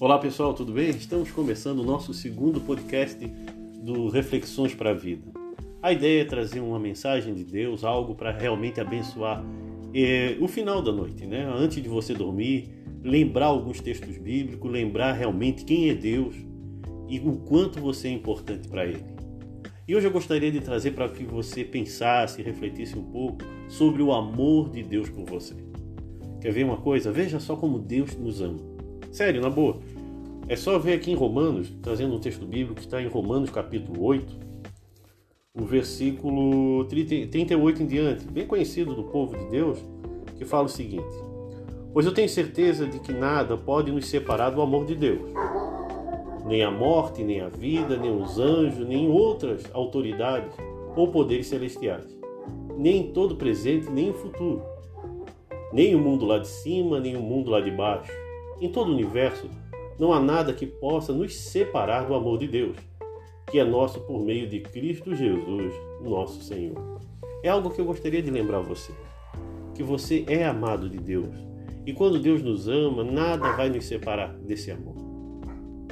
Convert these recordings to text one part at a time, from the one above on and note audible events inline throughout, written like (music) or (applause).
Olá pessoal, tudo bem? Estamos começando o nosso segundo podcast do Reflexões para a Vida. A ideia é trazer uma mensagem de Deus, algo para realmente abençoar é, o final da noite, né? Antes de você dormir, lembrar alguns textos bíblicos, lembrar realmente quem é Deus e o quanto você é importante para Ele. E hoje eu gostaria de trazer para que você pensasse, refletisse um pouco sobre o amor de Deus por você. Quer ver uma coisa? Veja só como Deus nos ama. Sério, na boa. É só ver aqui em Romanos, trazendo um texto bíblico que está em Romanos capítulo 8, o versículo 38 em diante, bem conhecido do povo de Deus, que fala o seguinte: Pois eu tenho certeza de que nada pode nos separar do amor de Deus nem a morte, nem a vida, nem os anjos, nem outras autoridades ou poderes celestiais, nem todo presente, nem o futuro, nem o mundo lá de cima, nem o mundo lá de baixo. Em todo o universo não há nada que possa nos separar do amor de Deus, que é nosso por meio de Cristo Jesus, nosso Senhor. É algo que eu gostaria de lembrar você, que você é amado de Deus. E quando Deus nos ama, nada vai nos separar desse amor.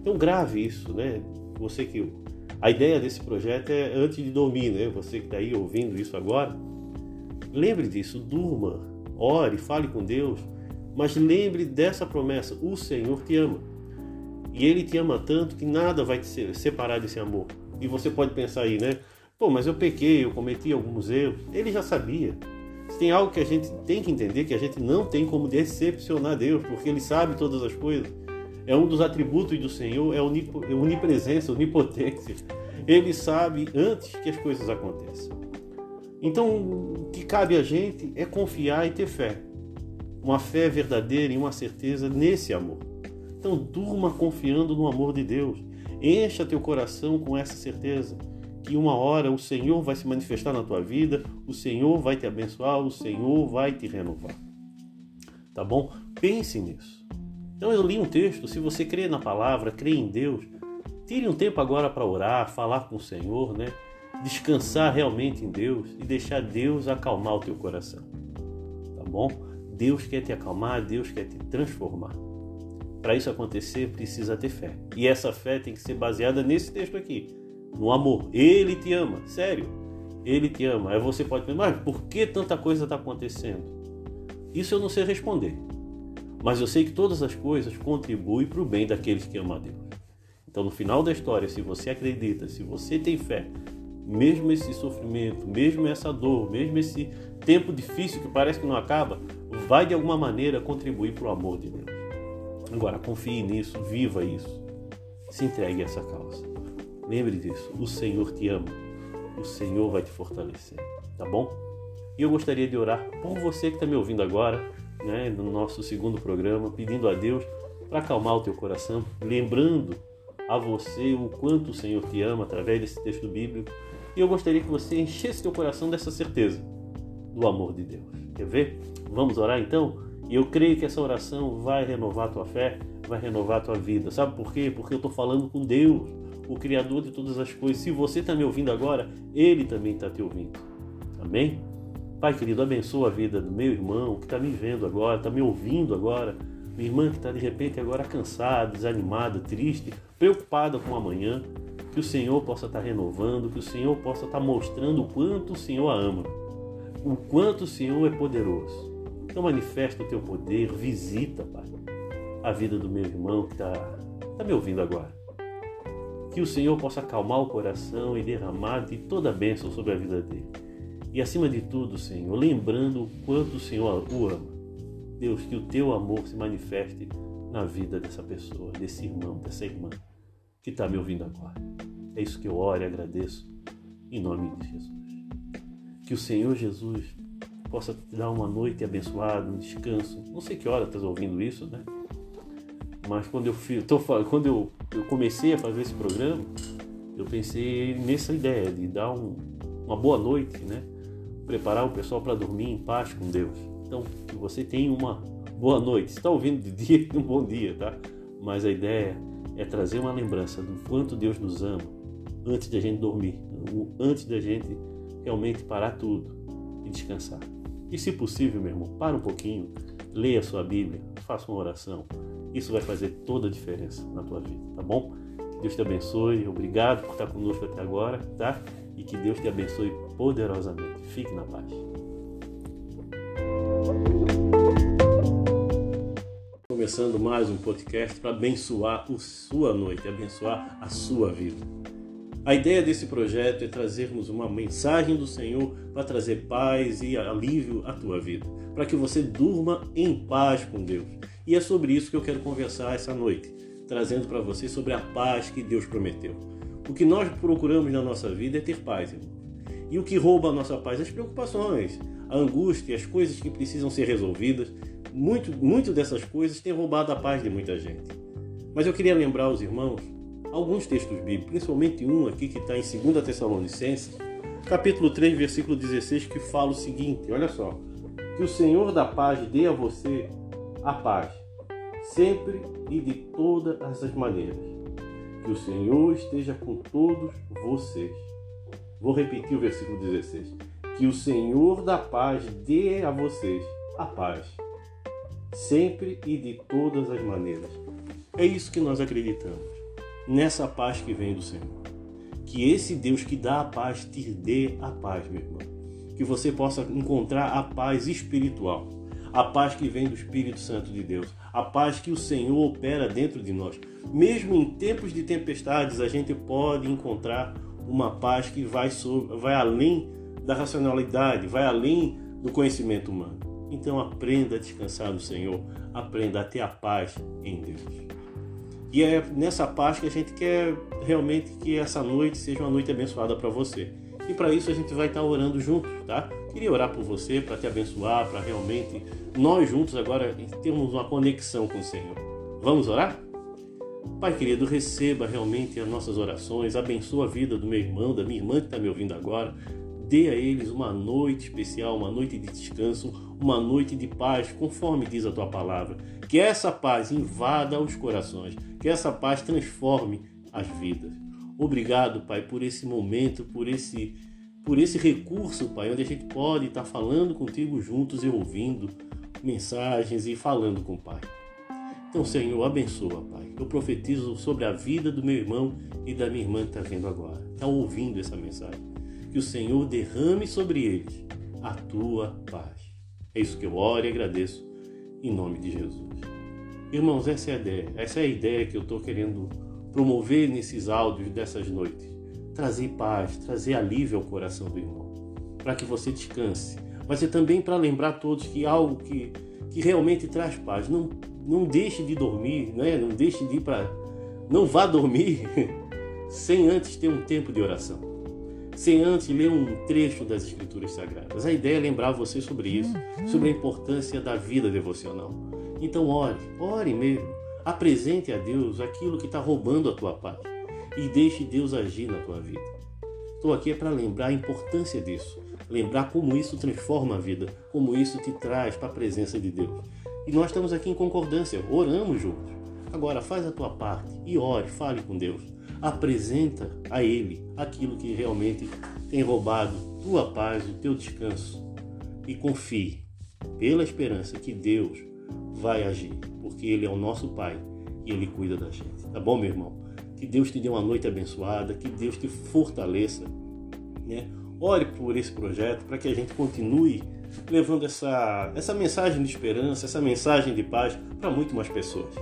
Então grave isso, né? Você que a ideia desse projeto é antes de dormir, né? Você que está aí ouvindo isso agora, lembre disso, durma, ore, fale com Deus, mas lembre dessa promessa: o Senhor te ama. E Ele te ama tanto que nada vai te separar desse amor. E você pode pensar aí, né? Pô, mas eu pequei, eu cometi alguns erros. Ele já sabia. Tem algo que a gente tem que entender, que a gente não tem como decepcionar Deus, porque Ele sabe todas as coisas é um dos atributos do Senhor, é a onipresença, onipotência. Ele sabe antes que as coisas aconteçam. Então, o que cabe a gente é confiar e ter fé. Uma fé verdadeira e uma certeza nesse amor. Então, durma confiando no amor de Deus. Encha teu coração com essa certeza que uma hora o Senhor vai se manifestar na tua vida, o Senhor vai te abençoar, o Senhor vai te renovar. Tá bom? Pense nisso. Então eu li um texto, se você crê na palavra, crê em Deus, tire um tempo agora para orar, falar com o Senhor, né? Descansar realmente em Deus e deixar Deus acalmar o teu coração. Tá bom? Deus quer te acalmar, Deus quer te transformar. Para isso acontecer, precisa ter fé. E essa fé tem que ser baseada nesse texto aqui, no amor. Ele te ama, sério. Ele te ama. Aí você pode pensar, mas por que tanta coisa está acontecendo? Isso eu não sei responder. Mas eu sei que todas as coisas contribuem para o bem daqueles que amam a Deus. Então, no final da história, se você acredita, se você tem fé, mesmo esse sofrimento, mesmo essa dor, mesmo esse tempo difícil que parece que não acaba, vai de alguma maneira contribuir para o amor de Deus. Agora, confie nisso, viva isso. Se entregue a essa causa. Lembre disso, o Senhor te ama. O Senhor vai te fortalecer, tá bom? E eu gostaria de orar por você que está me ouvindo agora né, no nosso segundo programa, pedindo a Deus para acalmar o teu coração, lembrando a você o quanto o Senhor te ama através desse texto bíblico. E eu gostaria que você enchesse teu coração dessa certeza do amor de Deus. Quer ver? Vamos orar então? E eu creio que essa oração vai renovar tua fé, vai renovar tua vida. Sabe por quê? Porque eu estou falando com Deus, o Criador de todas as coisas. Se você está me ouvindo agora, Ele também está te ouvindo. Amém? Pai querido, abençoa a vida do meu irmão que está me vendo agora, está me ouvindo agora. Minha irmã que está de repente agora cansada, desanimada, triste, preocupada com amanhã. Que o Senhor possa estar tá renovando, que o Senhor possa estar tá mostrando o quanto o Senhor a ama, o quanto o Senhor é poderoso. Então manifesta o teu poder, visita, Pai, a vida do meu irmão que está tá me ouvindo agora. Que o Senhor possa acalmar o coração e derramar de toda a bênção sobre a vida dele. E acima de tudo, Senhor, lembrando o quanto o Senhor o ama. Deus, que o teu amor se manifeste na vida dessa pessoa, desse irmão, dessa irmã que está me ouvindo agora. É isso que eu oro e agradeço em nome de Jesus. Que o Senhor Jesus possa te dar uma noite abençoada, um descanso. Não sei que hora estás ouvindo isso, né? Mas quando eu, fui, tô, quando eu, eu comecei a fazer esse programa, eu pensei nessa ideia de dar um, uma boa noite, né? preparar o pessoal para dormir em paz com Deus. Então, que você tenha uma boa noite. Está ouvindo de dia, (laughs) um bom dia, tá? Mas a ideia é trazer uma lembrança do quanto Deus nos ama antes da gente dormir, antes da gente realmente parar tudo e descansar. E se possível, meu irmão, para um pouquinho, leia a sua Bíblia, faça uma oração Isso vai fazer toda a diferença na tua vida, tá bom? Deus te abençoe, obrigado por estar conosco até agora, tá? E que Deus te abençoe poderosamente. Fique na paz. Começando mais um podcast para abençoar a sua noite, abençoar a sua vida. A ideia desse projeto é trazermos uma mensagem do Senhor para trazer paz e alívio à tua vida, para que você durma em paz com Deus. E é sobre isso que eu quero conversar essa noite, trazendo para você sobre a paz que Deus prometeu. O que nós procuramos na nossa vida é ter paz, irmão. E o que rouba a nossa paz? As preocupações, a angústia, as coisas que precisam ser resolvidas. Muito, muito dessas coisas têm roubado a paz de muita gente. Mas eu queria lembrar aos irmãos alguns textos bíblicos, principalmente um aqui que está em 2 Tessalonicenses, capítulo 3, versículo 16, que fala o seguinte: olha só, que o Senhor da paz dê a você a paz, sempre e de todas as maneiras. Que o Senhor esteja com todos vocês. Vou repetir o versículo 16. Que o Senhor da paz dê a vocês a paz, sempre e de todas as maneiras. É isso que nós acreditamos nessa paz que vem do Senhor. Que esse Deus que dá a paz te dê a paz, meu irmão. Que você possa encontrar a paz espiritual, a paz que vem do Espírito Santo de Deus, a paz que o Senhor opera dentro de nós. Mesmo em tempos de tempestades, a gente pode encontrar uma paz que vai, sobre, vai além da racionalidade, vai além do conhecimento humano. Então aprenda a descansar no Senhor, aprenda a ter a paz em Deus. E é nessa parte que a gente quer realmente que essa noite seja uma noite abençoada para você. E para isso a gente vai estar orando juntos, tá? Queria orar por você, para te abençoar, para realmente nós juntos agora termos uma conexão com o Senhor. Vamos orar? Pai querido, receba realmente as nossas orações, abençoa a vida do meu irmão, da minha irmã que está me ouvindo agora. Dê a eles uma noite especial, uma noite de descanso, uma noite de paz, conforme diz a tua palavra. Que essa paz invada os corações, que essa paz transforme as vidas. Obrigado, Pai, por esse momento, por esse por esse recurso, Pai, onde a gente pode estar falando contigo juntos e ouvindo mensagens e falando com o Pai. Então, Senhor, abençoa, Pai. Eu profetizo sobre a vida do meu irmão e da minha irmã que está vendo agora, está ouvindo essa mensagem que o Senhor derrame sobre eles a tua paz. É isso que eu oro e agradeço em nome de Jesus. Irmãos, essa é a ideia, essa é a ideia que eu estou querendo promover nesses áudios dessas noites. Trazer paz, trazer alívio ao coração do irmão, para que você descanse. Mas é também para lembrar todos que algo que, que realmente traz paz. Não, não deixe de dormir, né? não deixe de ir para. Não vá dormir (laughs) sem antes ter um tempo de oração sem antes ler um trecho das Escrituras Sagradas. A ideia é lembrar você sobre isso, sobre a importância da vida devocional. Então ore, ore mesmo. Apresente a Deus aquilo que está roubando a tua paz e deixe Deus agir na tua vida. Estou aqui é para lembrar a importância disso, lembrar como isso transforma a vida, como isso te traz para a presença de Deus. E nós estamos aqui em concordância, oramos juntos. Agora faz a tua parte e ore, fale com Deus apresenta a Ele aquilo que realmente tem roubado tua paz, o teu descanso e confie pela esperança que Deus vai agir, porque Ele é o nosso Pai e Ele cuida da gente. Tá bom, meu irmão? Que Deus te dê uma noite abençoada, que Deus te fortaleça, né? Ore por esse projeto para que a gente continue levando essa, essa mensagem de esperança, essa mensagem de paz para muito mais pessoas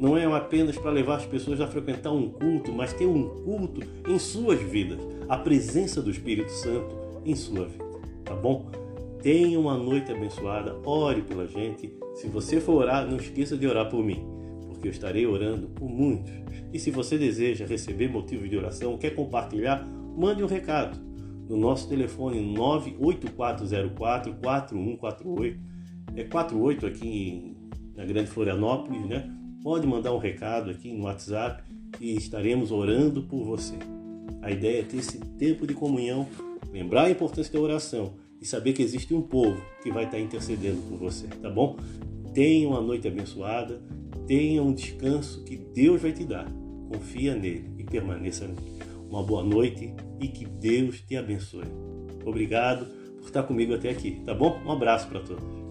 não é apenas para levar as pessoas a frequentar um culto, mas ter um culto em suas vidas, a presença do Espírito Santo em sua vida, tá bom? Tenha uma noite abençoada, ore pela gente. Se você for orar, não esqueça de orar por mim, porque eu estarei orando por muitos. E se você deseja receber motivos de oração, quer compartilhar, mande um recado no nosso telefone 98404 4148. É 48 aqui na Grande Florianópolis, né? Pode mandar um recado aqui no WhatsApp e estaremos orando por você. A ideia é ter esse tempo de comunhão, lembrar a importância da oração e saber que existe um povo que vai estar intercedendo por você, tá bom? Tenha uma noite abençoada, tenha um descanso que Deus vai te dar. Confia nele e permaneça nele. Uma boa noite e que Deus te abençoe. Obrigado por estar comigo até aqui, tá bom? Um abraço para todos.